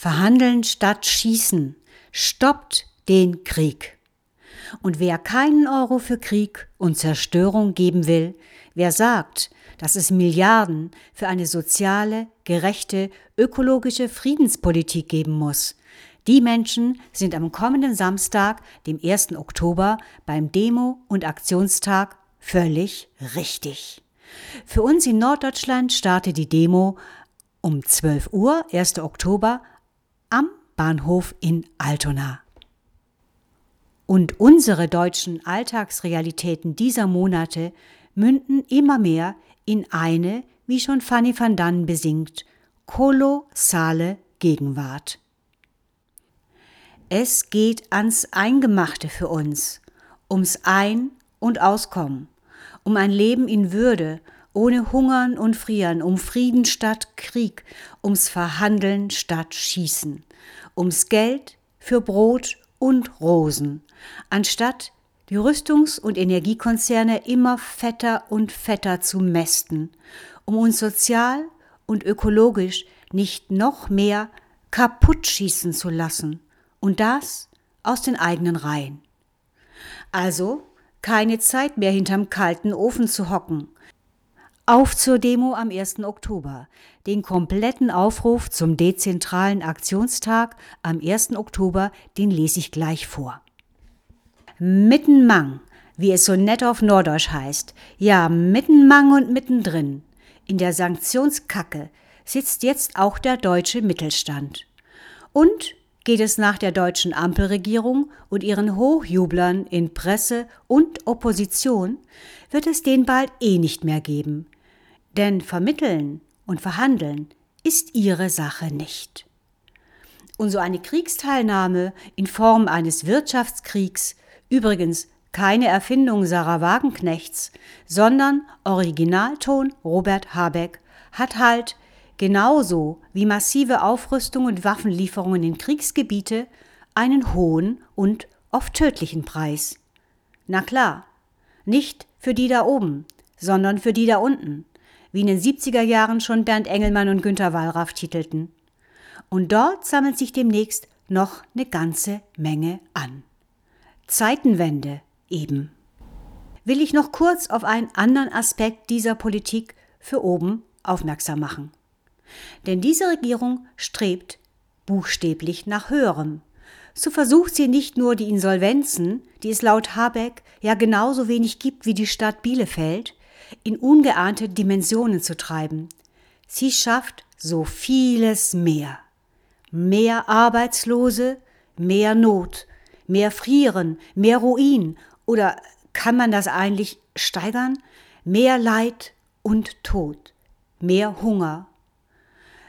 Verhandeln statt Schießen. Stoppt den Krieg. Und wer keinen Euro für Krieg und Zerstörung geben will, wer sagt, dass es Milliarden für eine soziale, gerechte, ökologische Friedenspolitik geben muss, die Menschen sind am kommenden Samstag, dem 1. Oktober, beim Demo- und Aktionstag völlig richtig. Für uns in Norddeutschland startet die Demo um 12 Uhr, 1. Oktober, am Bahnhof in Altona. Und unsere deutschen Alltagsrealitäten dieser Monate münden immer mehr in eine, wie schon Fanny van Dannen besingt, kolossale Gegenwart. Es geht ans Eingemachte für uns, ums Ein- und Auskommen, um ein Leben in Würde, ohne Hungern und Frieren, um Frieden statt Krieg, ums Verhandeln statt Schießen, ums Geld für Brot und Rosen, anstatt die Rüstungs- und Energiekonzerne immer fetter und fetter zu mästen, um uns sozial und ökologisch nicht noch mehr kaputt schießen zu lassen, und das aus den eigenen Reihen. Also keine Zeit mehr hinterm kalten Ofen zu hocken, auf zur Demo am 1. Oktober. Den kompletten Aufruf zum dezentralen Aktionstag am 1. Oktober, den lese ich gleich vor. Mittenmang, wie es so nett auf Norddeutsch heißt. Ja, mittenmang und mittendrin. In der Sanktionskacke sitzt jetzt auch der deutsche Mittelstand. Und geht es nach der deutschen Ampelregierung und ihren Hochjublern in Presse und Opposition, wird es den bald eh nicht mehr geben. Denn vermitteln und verhandeln ist ihre Sache nicht. Und so eine Kriegsteilnahme in Form eines Wirtschaftskriegs, übrigens keine Erfindung Sarah Wagenknechts, sondern Originalton Robert Habeck, hat halt genauso wie massive Aufrüstung und Waffenlieferungen in Kriegsgebiete einen hohen und oft tödlichen Preis. Na klar, nicht für die da oben, sondern für die da unten, wie in den 70er Jahren schon Bernd Engelmann und Günter Wallraff titelten. Und dort sammelt sich demnächst noch eine ganze Menge an. Zeitenwende eben. Will ich noch kurz auf einen anderen Aspekt dieser Politik für oben aufmerksam machen. Denn diese Regierung strebt buchstäblich nach höherem. So versucht sie nicht nur die Insolvenzen, die es laut Habeck ja genauso wenig gibt wie die Stadt Bielefeld, in ungeahnte Dimensionen zu treiben. Sie schafft so vieles mehr. Mehr Arbeitslose, mehr Not, mehr Frieren, mehr Ruin oder kann man das eigentlich steigern? Mehr Leid und Tod, mehr Hunger.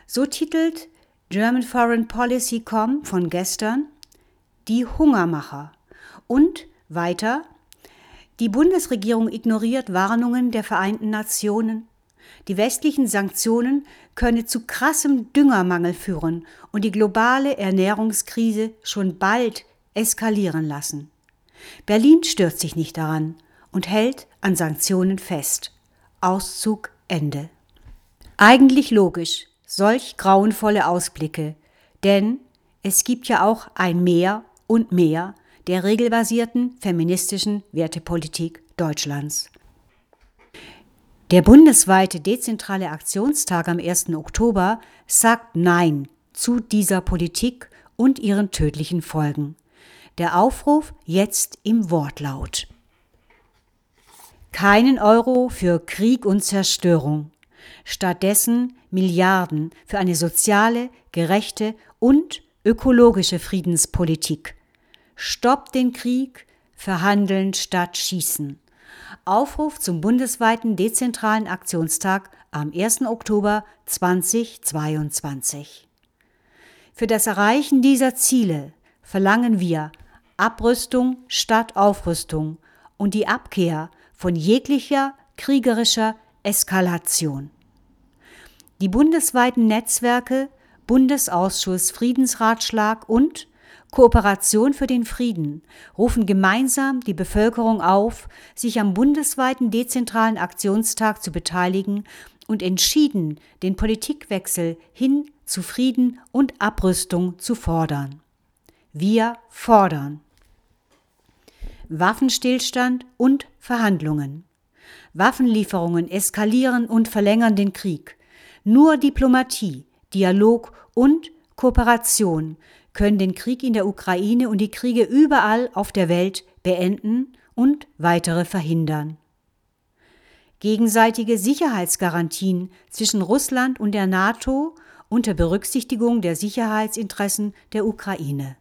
So titelt German Foreign Policy.com von gestern die Hungermacher und weiter die Bundesregierung ignoriert Warnungen der Vereinten Nationen. Die westlichen Sanktionen könne zu krassem Düngermangel führen und die globale Ernährungskrise schon bald eskalieren lassen. Berlin stört sich nicht daran und hält an Sanktionen fest. Auszug Ende. Eigentlich logisch, solch grauenvolle Ausblicke, denn es gibt ja auch ein Mehr und mehr der regelbasierten feministischen Wertepolitik Deutschlands. Der bundesweite dezentrale Aktionstag am 1. Oktober sagt Nein zu dieser Politik und ihren tödlichen Folgen. Der Aufruf jetzt im Wortlaut. Keinen Euro für Krieg und Zerstörung. Stattdessen Milliarden für eine soziale, gerechte und ökologische Friedenspolitik. Stoppt den Krieg, verhandeln statt schießen. Aufruf zum bundesweiten dezentralen Aktionstag am 1. Oktober 2022. Für das Erreichen dieser Ziele verlangen wir Abrüstung statt Aufrüstung und die Abkehr von jeglicher kriegerischer Eskalation. Die bundesweiten Netzwerke Bundesausschuss Friedensratschlag und Kooperation für den Frieden rufen gemeinsam die Bevölkerung auf, sich am bundesweiten dezentralen Aktionstag zu beteiligen und entschieden den Politikwechsel hin zu Frieden und Abrüstung zu fordern. Wir fordern Waffenstillstand und Verhandlungen. Waffenlieferungen eskalieren und verlängern den Krieg. Nur Diplomatie, Dialog und Kooperation können den Krieg in der Ukraine und die Kriege überall auf der Welt beenden und weitere verhindern. Gegenseitige Sicherheitsgarantien zwischen Russland und der NATO unter Berücksichtigung der Sicherheitsinteressen der Ukraine.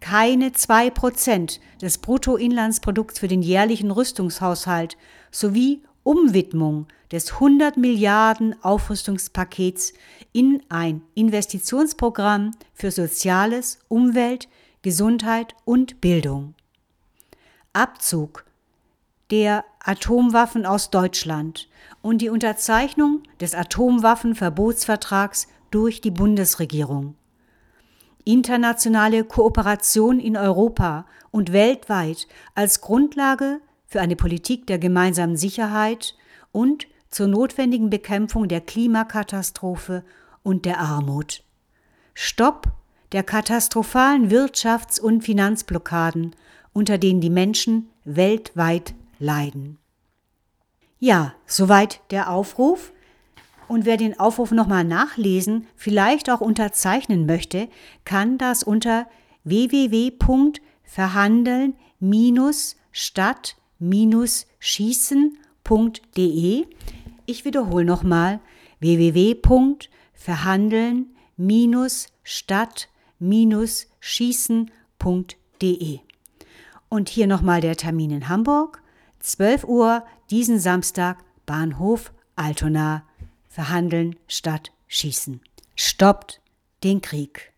Keine zwei Prozent des Bruttoinlandsprodukts für den jährlichen Rüstungshaushalt sowie Umwidmung des 100 Milliarden Aufrüstungspakets in ein Investitionsprogramm für Soziales, Umwelt, Gesundheit und Bildung. Abzug der Atomwaffen aus Deutschland und die Unterzeichnung des Atomwaffenverbotsvertrags durch die Bundesregierung. Internationale Kooperation in Europa und weltweit als Grundlage für eine Politik der gemeinsamen Sicherheit und zur notwendigen Bekämpfung der Klimakatastrophe und der Armut. Stopp der katastrophalen Wirtschafts- und Finanzblockaden, unter denen die Menschen weltweit leiden. Ja, soweit der Aufruf. Und wer den Aufruf nochmal nachlesen, vielleicht auch unterzeichnen möchte, kann das unter www.verhandeln-stadt-schießen.de. Ich wiederhole nochmal www.verhandeln-stadt-schießen.de. Und hier nochmal der Termin in Hamburg. 12 Uhr diesen Samstag Bahnhof Altona. Verhandeln statt schießen. Stoppt den Krieg.